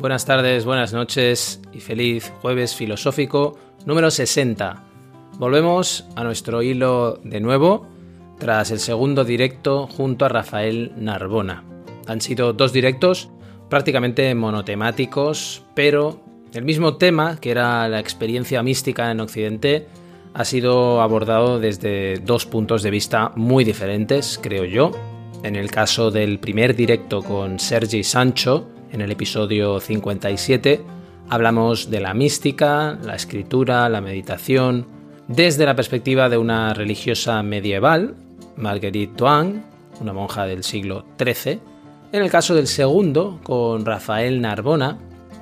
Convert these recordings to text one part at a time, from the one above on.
Buenas tardes, buenas noches y feliz jueves filosófico número 60. Volvemos a nuestro hilo de nuevo tras el segundo directo junto a Rafael Narbona. Han sido dos directos prácticamente monotemáticos, pero el mismo tema, que era la experiencia mística en Occidente, ha sido abordado desde dos puntos de vista muy diferentes, creo yo. En el caso del primer directo con Sergi Sancho, en el episodio 57 hablamos de la mística, la escritura, la meditación, desde la perspectiva de una religiosa medieval, Marguerite Toine, una monja del siglo XIII. En el caso del segundo, con Rafael Narbona,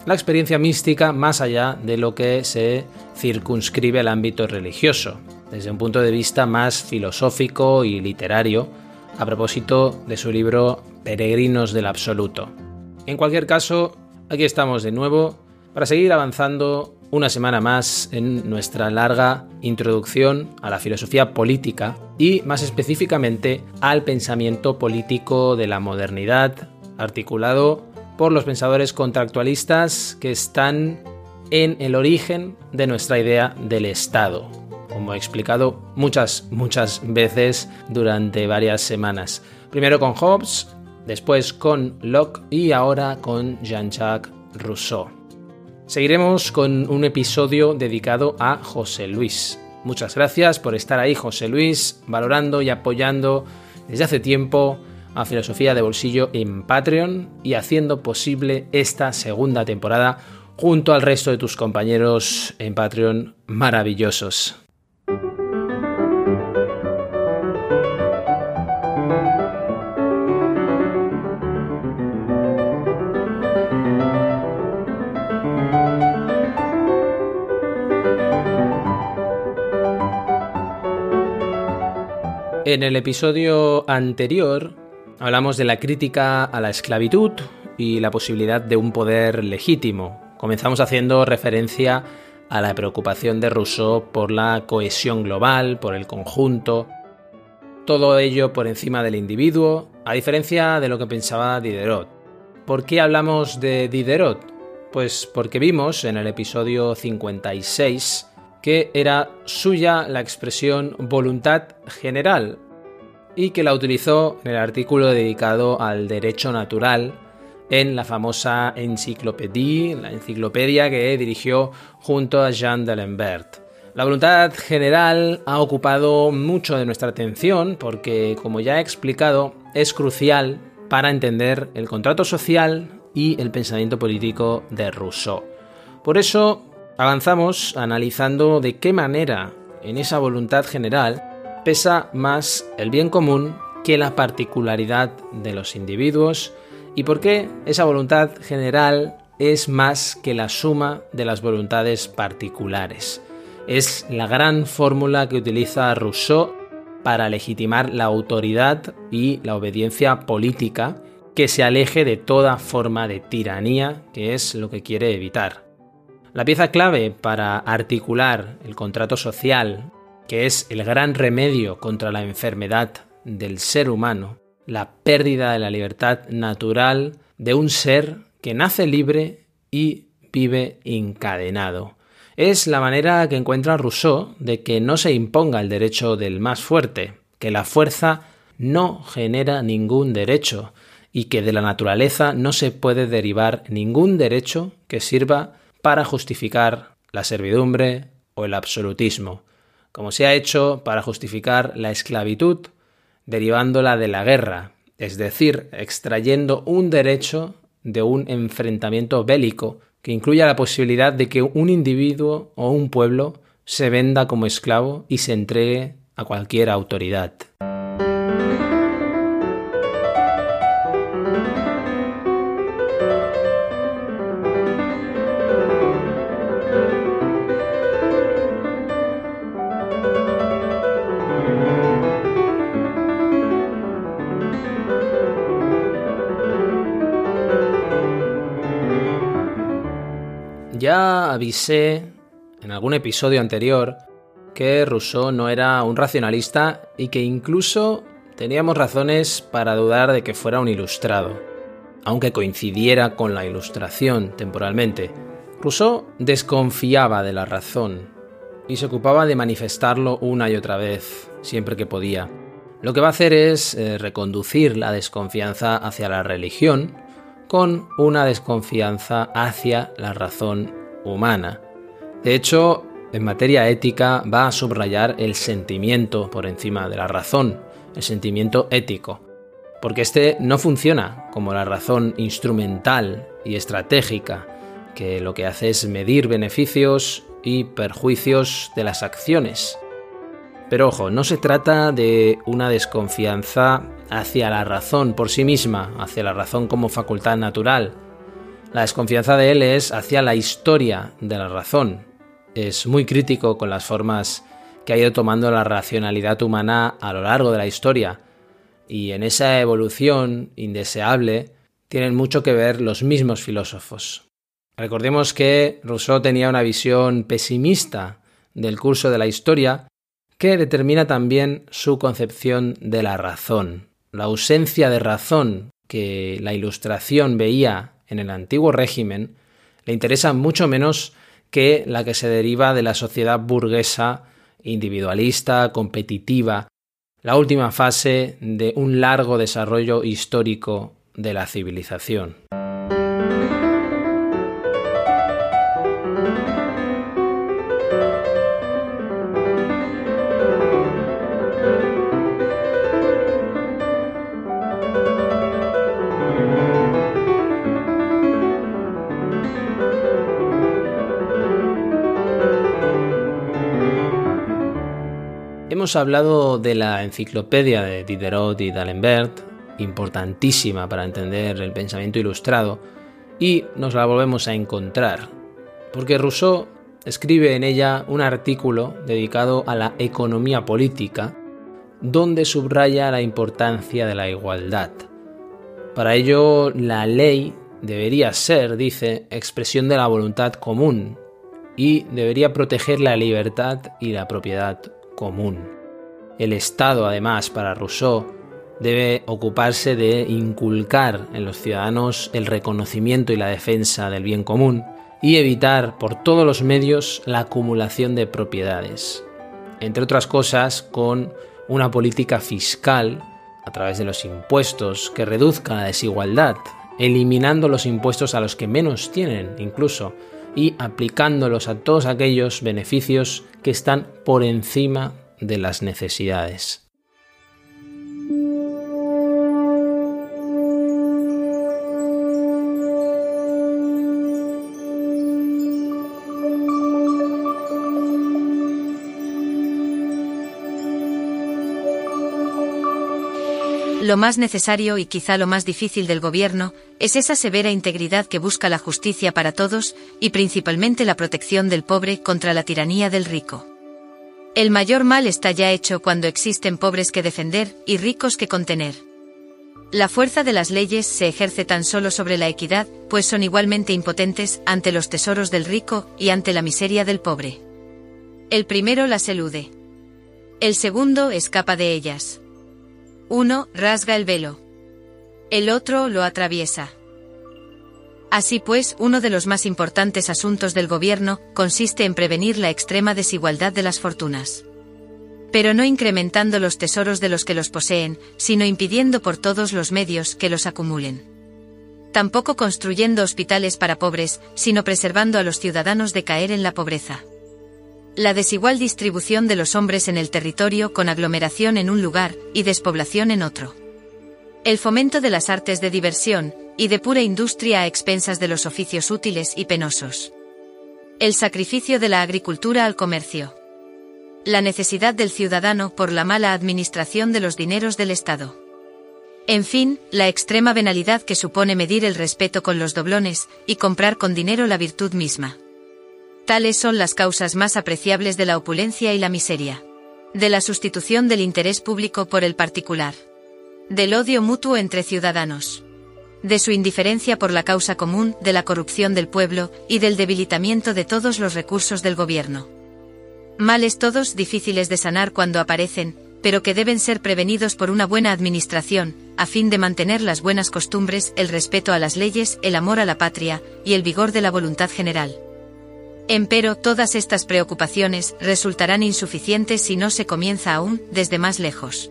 la experiencia mística más allá de lo que se circunscribe al ámbito religioso, desde un punto de vista más filosófico y literario, a propósito de su libro Peregrinos del Absoluto. En cualquier caso, aquí estamos de nuevo para seguir avanzando una semana más en nuestra larga introducción a la filosofía política y más específicamente al pensamiento político de la modernidad, articulado por los pensadores contractualistas que están en el origen de nuestra idea del Estado, como he explicado muchas, muchas veces durante varias semanas. Primero con Hobbes, después con Locke y ahora con Jean-Jacques Rousseau. Seguiremos con un episodio dedicado a José Luis. Muchas gracias por estar ahí, José Luis, valorando y apoyando desde hace tiempo a Filosofía de Bolsillo en Patreon y haciendo posible esta segunda temporada junto al resto de tus compañeros en Patreon maravillosos. En el episodio anterior hablamos de la crítica a la esclavitud y la posibilidad de un poder legítimo. Comenzamos haciendo referencia a la preocupación de Rousseau por la cohesión global, por el conjunto, todo ello por encima del individuo, a diferencia de lo que pensaba Diderot. ¿Por qué hablamos de Diderot? Pues porque vimos en el episodio 56 que era suya la expresión voluntad general y que la utilizó en el artículo dedicado al derecho natural en la famosa Encyclopédie, la enciclopedia que dirigió junto a Jean d'Alembert. La voluntad general ha ocupado mucho de nuestra atención porque, como ya he explicado, es crucial para entender el contrato social y el pensamiento político de Rousseau. Por eso Avanzamos analizando de qué manera en esa voluntad general pesa más el bien común que la particularidad de los individuos y por qué esa voluntad general es más que la suma de las voluntades particulares. Es la gran fórmula que utiliza Rousseau para legitimar la autoridad y la obediencia política que se aleje de toda forma de tiranía, que es lo que quiere evitar. La pieza clave para articular el contrato social, que es el gran remedio contra la enfermedad del ser humano, la pérdida de la libertad natural de un ser que nace libre y vive encadenado. Es la manera que encuentra Rousseau de que no se imponga el derecho del más fuerte, que la fuerza no genera ningún derecho y que de la naturaleza no se puede derivar ningún derecho que sirva para justificar la servidumbre o el absolutismo, como se ha hecho para justificar la esclavitud derivándola de la guerra, es decir, extrayendo un derecho de un enfrentamiento bélico que incluya la posibilidad de que un individuo o un pueblo se venda como esclavo y se entregue a cualquier autoridad. Ya avisé en algún episodio anterior que Rousseau no era un racionalista y que incluso teníamos razones para dudar de que fuera un ilustrado. Aunque coincidiera con la ilustración temporalmente, Rousseau desconfiaba de la razón y se ocupaba de manifestarlo una y otra vez, siempre que podía. Lo que va a hacer es eh, reconducir la desconfianza hacia la religión con una desconfianza hacia la razón humana. De hecho, en materia ética va a subrayar el sentimiento por encima de la razón, el sentimiento ético, porque este no funciona como la razón instrumental y estratégica, que lo que hace es medir beneficios y perjuicios de las acciones. Pero ojo, no se trata de una desconfianza hacia la razón por sí misma, hacia la razón como facultad natural. La desconfianza de él es hacia la historia de la razón. Es muy crítico con las formas que ha ido tomando la racionalidad humana a lo largo de la historia. Y en esa evolución indeseable tienen mucho que ver los mismos filósofos. Recordemos que Rousseau tenía una visión pesimista del curso de la historia que determina también su concepción de la razón. La ausencia de razón que la Ilustración veía en el antiguo régimen le interesa mucho menos que la que se deriva de la sociedad burguesa, individualista, competitiva, la última fase de un largo desarrollo histórico de la civilización. Hemos hablado de la enciclopedia de Diderot y d'Alembert, importantísima para entender el pensamiento ilustrado, y nos la volvemos a encontrar, porque Rousseau escribe en ella un artículo dedicado a la economía política, donde subraya la importancia de la igualdad. Para ello, la ley debería ser, dice, expresión de la voluntad común y debería proteger la libertad y la propiedad común. El Estado, además, para Rousseau, debe ocuparse de inculcar en los ciudadanos el reconocimiento y la defensa del bien común y evitar por todos los medios la acumulación de propiedades. Entre otras cosas, con una política fiscal a través de los impuestos que reduzca la desigualdad, eliminando los impuestos a los que menos tienen incluso y aplicándolos a todos aquellos beneficios que están por encima de las necesidades. Lo más necesario y quizá lo más difícil del gobierno es esa severa integridad que busca la justicia para todos y principalmente la protección del pobre contra la tiranía del rico. El mayor mal está ya hecho cuando existen pobres que defender y ricos que contener. La fuerza de las leyes se ejerce tan solo sobre la equidad, pues son igualmente impotentes ante los tesoros del rico y ante la miseria del pobre. El primero las elude. El segundo escapa de ellas. Uno rasga el velo. El otro lo atraviesa. Así pues, uno de los más importantes asuntos del gobierno consiste en prevenir la extrema desigualdad de las fortunas. Pero no incrementando los tesoros de los que los poseen, sino impidiendo por todos los medios que los acumulen. Tampoco construyendo hospitales para pobres, sino preservando a los ciudadanos de caer en la pobreza. La desigual distribución de los hombres en el territorio con aglomeración en un lugar y despoblación en otro. El fomento de las artes de diversión y de pura industria a expensas de los oficios útiles y penosos. El sacrificio de la agricultura al comercio. La necesidad del ciudadano por la mala administración de los dineros del Estado. En fin, la extrema venalidad que supone medir el respeto con los doblones y comprar con dinero la virtud misma. Tales son las causas más apreciables de la opulencia y la miseria. De la sustitución del interés público por el particular. Del odio mutuo entre ciudadanos. de su indiferencia por la causa común, de la corrupción del pueblo y del debilitamiento de todos los recursos del gobierno. Males todos difíciles de sanar cuando aparecen, pero que deben ser prevenidos por una buena administración, a fin de mantener las buenas costumbres, el respeto a las leyes, el amor a la patria y el vigor de la voluntad general. Empero, todas estas preocupaciones resultarán insuficientes si no se comienza aún desde más lejos.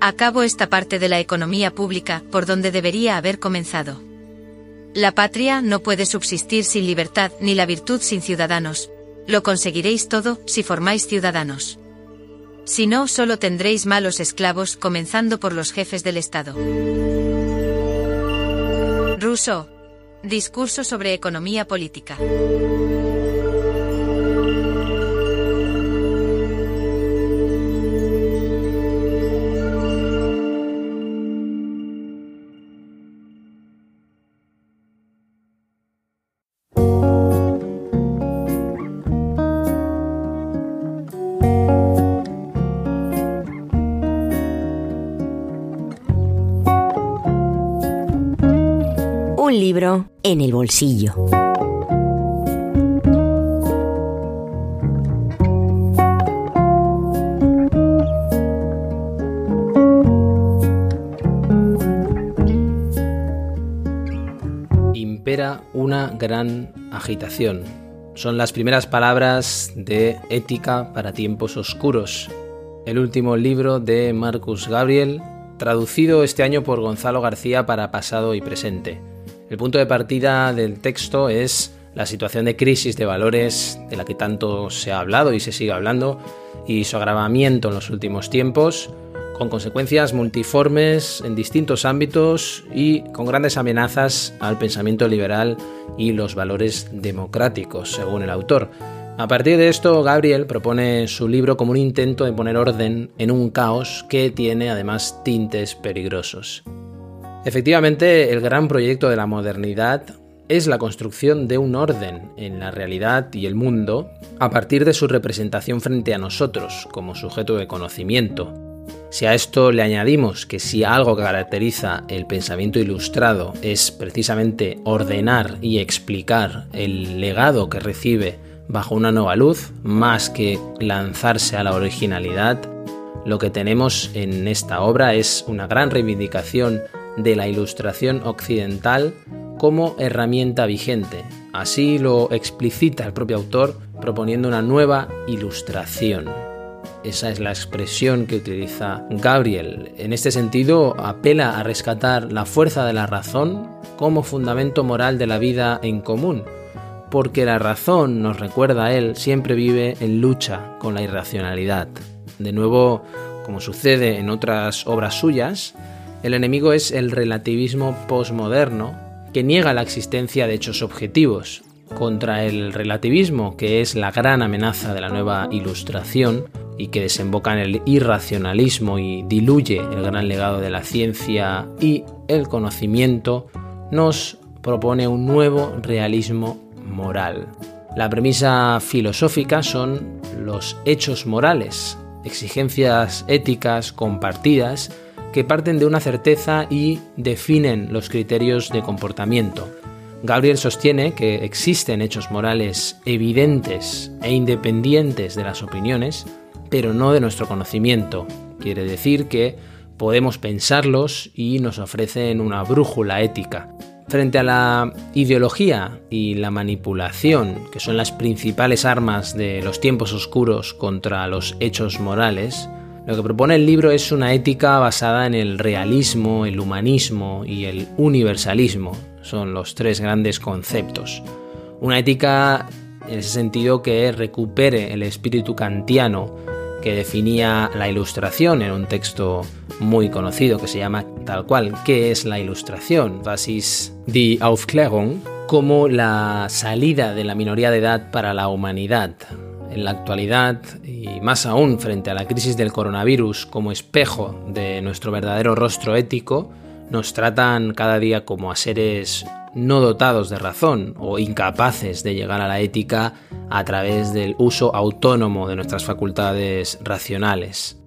Acabo esta parte de la economía pública por donde debería haber comenzado. La patria no puede subsistir sin libertad ni la virtud sin ciudadanos. Lo conseguiréis todo si formáis ciudadanos. Si no, solo tendréis malos esclavos, comenzando por los jefes del Estado. Rousseau. Discurso sobre economía política. Un libro en el bolsillo. Impera una gran agitación. Son las primeras palabras de Ética para tiempos oscuros, el último libro de Marcus Gabriel, traducido este año por Gonzalo García para pasado y presente. El punto de partida del texto es la situación de crisis de valores de la que tanto se ha hablado y se sigue hablando y su agravamiento en los últimos tiempos, con consecuencias multiformes en distintos ámbitos y con grandes amenazas al pensamiento liberal y los valores democráticos, según el autor. A partir de esto, Gabriel propone su libro como un intento de poner orden en un caos que tiene además tintes peligrosos. Efectivamente, el gran proyecto de la modernidad es la construcción de un orden en la realidad y el mundo a partir de su representación frente a nosotros como sujeto de conocimiento. Si a esto le añadimos que si algo caracteriza el pensamiento ilustrado es precisamente ordenar y explicar el legado que recibe bajo una nueva luz, más que lanzarse a la originalidad, lo que tenemos en esta obra es una gran reivindicación de la ilustración occidental como herramienta vigente. Así lo explicita el propio autor proponiendo una nueva ilustración. Esa es la expresión que utiliza Gabriel. En este sentido, apela a rescatar la fuerza de la razón como fundamento moral de la vida en común, porque la razón, nos recuerda él, siempre vive en lucha con la irracionalidad. De nuevo, como sucede en otras obras suyas, el enemigo es el relativismo postmoderno, que niega la existencia de hechos objetivos. Contra el relativismo, que es la gran amenaza de la nueva ilustración y que desemboca en el irracionalismo y diluye el gran legado de la ciencia y el conocimiento, nos propone un nuevo realismo moral. La premisa filosófica son los hechos morales, exigencias éticas compartidas que parten de una certeza y definen los criterios de comportamiento. Gabriel sostiene que existen hechos morales evidentes e independientes de las opiniones, pero no de nuestro conocimiento. Quiere decir que podemos pensarlos y nos ofrecen una brújula ética. Frente a la ideología y la manipulación, que son las principales armas de los tiempos oscuros contra los hechos morales, lo que propone el libro es una ética basada en el realismo, el humanismo y el universalismo. Son los tres grandes conceptos. Una ética en ese sentido que recupere el espíritu kantiano que definía la ilustración en un texto muy conocido que se llama tal cual, ¿qué es la ilustración? Was ist die Aufklärung? Como la salida de la minoría de edad para la humanidad, en la actualidad y más aún frente a la crisis del coronavirus como espejo de nuestro verdadero rostro ético, nos tratan cada día como a seres no dotados de razón o incapaces de llegar a la ética a través del uso autónomo de nuestras facultades racionales.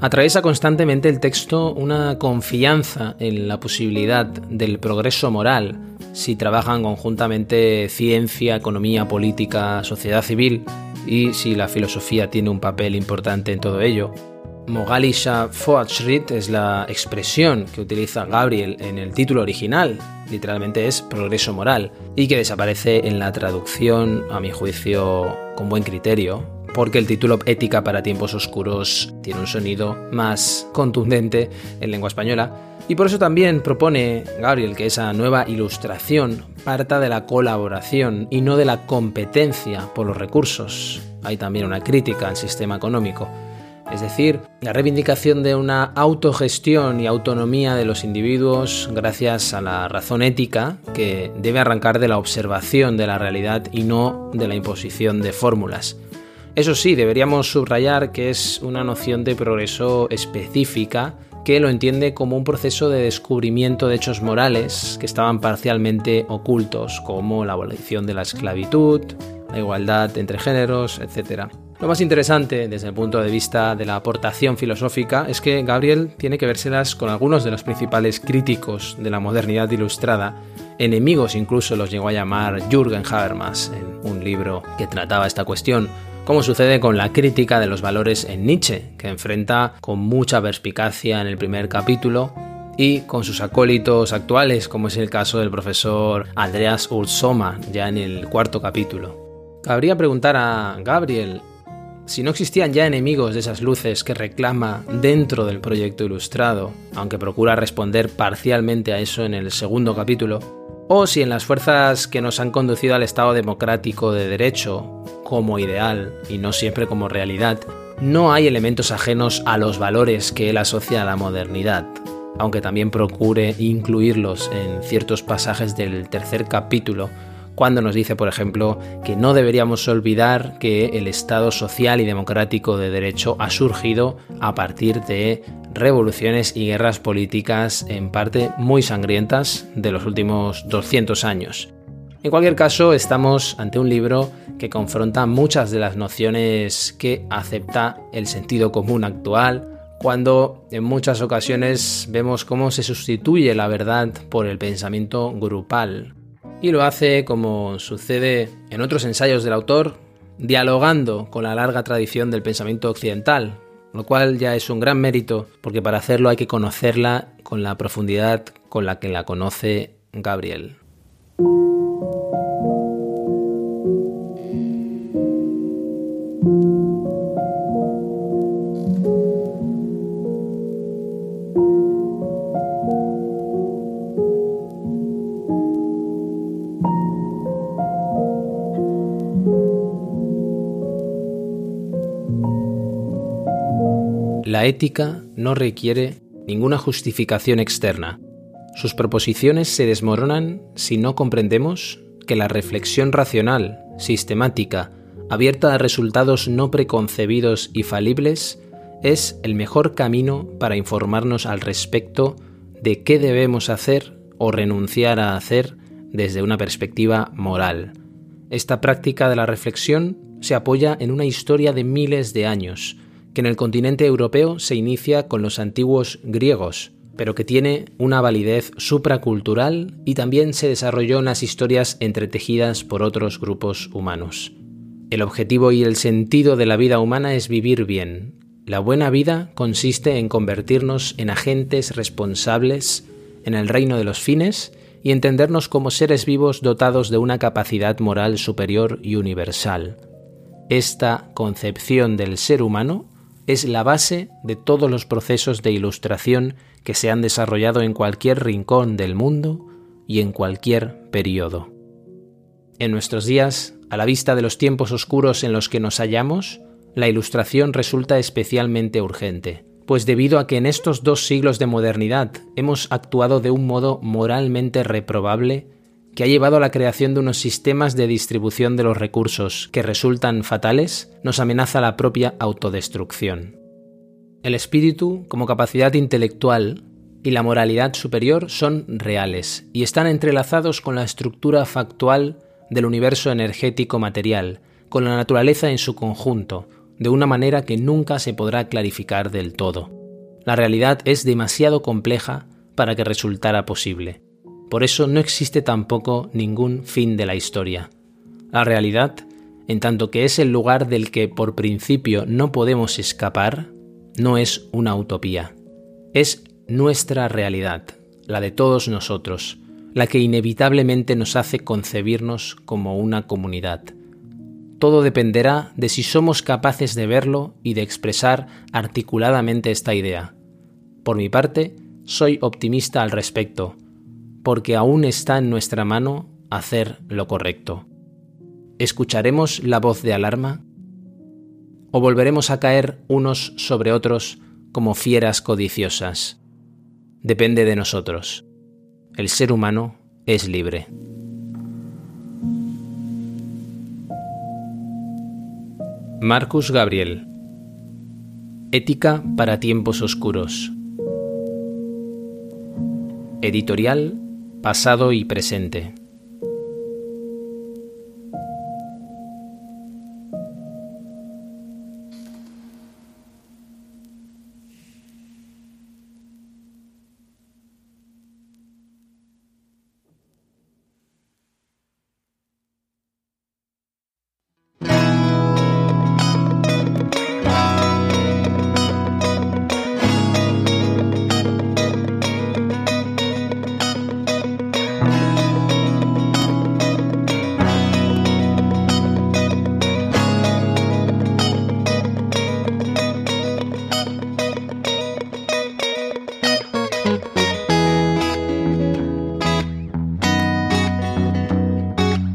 Atraviesa constantemente el texto una confianza en la posibilidad del progreso moral si trabajan conjuntamente ciencia, economía, política, sociedad civil y si la filosofía tiene un papel importante en todo ello. Mogalisha Fortschritt es la expresión que utiliza Gabriel en el título original, literalmente es progreso moral, y que desaparece en la traducción, a mi juicio, con buen criterio, porque el título Ética para tiempos oscuros tiene un sonido más contundente en lengua española, y por eso también propone Gabriel que esa nueva ilustración parta de la colaboración y no de la competencia por los recursos. Hay también una crítica al sistema económico es decir, la reivindicación de una autogestión y autonomía de los individuos gracias a la razón ética que debe arrancar de la observación de la realidad y no de la imposición de fórmulas. Eso sí, deberíamos subrayar que es una noción de progreso específica que lo entiende como un proceso de descubrimiento de hechos morales que estaban parcialmente ocultos, como la abolición de la esclavitud, la igualdad entre géneros, etc. Lo más interesante desde el punto de vista de la aportación filosófica es que Gabriel tiene que vérselas con algunos de los principales críticos de la modernidad ilustrada, enemigos incluso los llegó a llamar Jürgen Habermas en un libro que trataba esta cuestión, como sucede con la crítica de los valores en Nietzsche, que enfrenta con mucha perspicacia en el primer capítulo y con sus acólitos actuales, como es el caso del profesor Andreas Ursoma, ya en el cuarto capítulo. Cabría preguntar a Gabriel si no existían ya enemigos de esas luces que reclama dentro del proyecto ilustrado, aunque procura responder parcialmente a eso en el segundo capítulo, o si en las fuerzas que nos han conducido al Estado democrático de derecho como ideal y no siempre como realidad, no hay elementos ajenos a los valores que él asocia a la modernidad, aunque también procure incluirlos en ciertos pasajes del tercer capítulo cuando nos dice, por ejemplo, que no deberíamos olvidar que el Estado social y democrático de derecho ha surgido a partir de revoluciones y guerras políticas en parte muy sangrientas de los últimos 200 años. En cualquier caso, estamos ante un libro que confronta muchas de las nociones que acepta el sentido común actual, cuando en muchas ocasiones vemos cómo se sustituye la verdad por el pensamiento grupal, y lo hace, como sucede en otros ensayos del autor, dialogando con la larga tradición del pensamiento occidental, lo cual ya es un gran mérito, porque para hacerlo hay que conocerla con la profundidad con la que la conoce Gabriel. La ética no requiere ninguna justificación externa. Sus proposiciones se desmoronan si no comprendemos que la reflexión racional, sistemática, abierta a resultados no preconcebidos y falibles, es el mejor camino para informarnos al respecto de qué debemos hacer o renunciar a hacer desde una perspectiva moral. Esta práctica de la reflexión se apoya en una historia de miles de años, que en el continente europeo se inicia con los antiguos griegos, pero que tiene una validez supracultural y también se desarrolló en las historias entretejidas por otros grupos humanos. El objetivo y el sentido de la vida humana es vivir bien. La buena vida consiste en convertirnos en agentes responsables en el reino de los fines y entendernos como seres vivos dotados de una capacidad moral superior y universal. Esta concepción del ser humano es la base de todos los procesos de ilustración que se han desarrollado en cualquier rincón del mundo y en cualquier periodo. En nuestros días, a la vista de los tiempos oscuros en los que nos hallamos, la ilustración resulta especialmente urgente, pues debido a que en estos dos siglos de modernidad hemos actuado de un modo moralmente reprobable, que ha llevado a la creación de unos sistemas de distribución de los recursos que resultan fatales, nos amenaza la propia autodestrucción. El espíritu, como capacidad intelectual, y la moralidad superior son reales y están entrelazados con la estructura factual del universo energético material, con la naturaleza en su conjunto, de una manera que nunca se podrá clarificar del todo. La realidad es demasiado compleja para que resultara posible. Por eso no existe tampoco ningún fin de la historia. La realidad, en tanto que es el lugar del que por principio no podemos escapar, no es una utopía. Es nuestra realidad, la de todos nosotros, la que inevitablemente nos hace concebirnos como una comunidad. Todo dependerá de si somos capaces de verlo y de expresar articuladamente esta idea. Por mi parte, soy optimista al respecto, porque aún está en nuestra mano hacer lo correcto. ¿Escucharemos la voz de alarma? ¿O volveremos a caer unos sobre otros como fieras codiciosas? Depende de nosotros. El ser humano es libre. Marcus Gabriel Ética para tiempos oscuros Editorial Pasado y Presente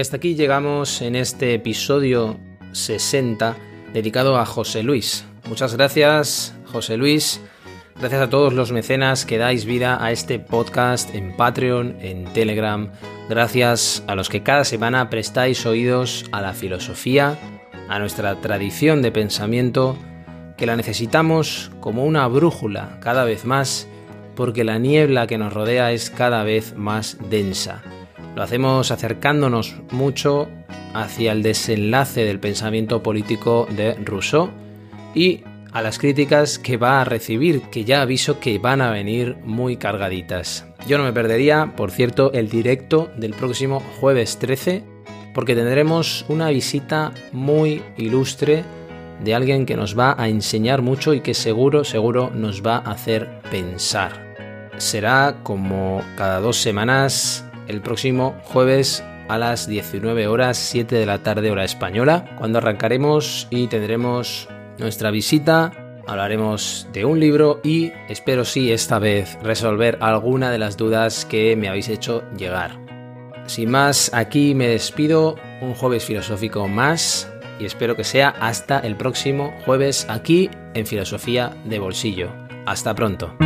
Y hasta aquí llegamos en este episodio 60 dedicado a José Luis. Muchas gracias, José Luis. Gracias a todos los mecenas que dais vida a este podcast en Patreon, en Telegram. Gracias a los que cada semana prestáis oídos a la filosofía, a nuestra tradición de pensamiento, que la necesitamos como una brújula cada vez más, porque la niebla que nos rodea es cada vez más densa. Lo hacemos acercándonos mucho hacia el desenlace del pensamiento político de Rousseau y a las críticas que va a recibir, que ya aviso que van a venir muy cargaditas. Yo no me perdería, por cierto, el directo del próximo jueves 13, porque tendremos una visita muy ilustre de alguien que nos va a enseñar mucho y que seguro, seguro nos va a hacer pensar. Será como cada dos semanas el próximo jueves a las 19 horas 7 de la tarde hora española, cuando arrancaremos y tendremos nuestra visita. Hablaremos de un libro y espero sí esta vez resolver alguna de las dudas que me habéis hecho llegar. Sin más, aquí me despido, un jueves filosófico más y espero que sea hasta el próximo jueves aquí en Filosofía de Bolsillo. Hasta pronto.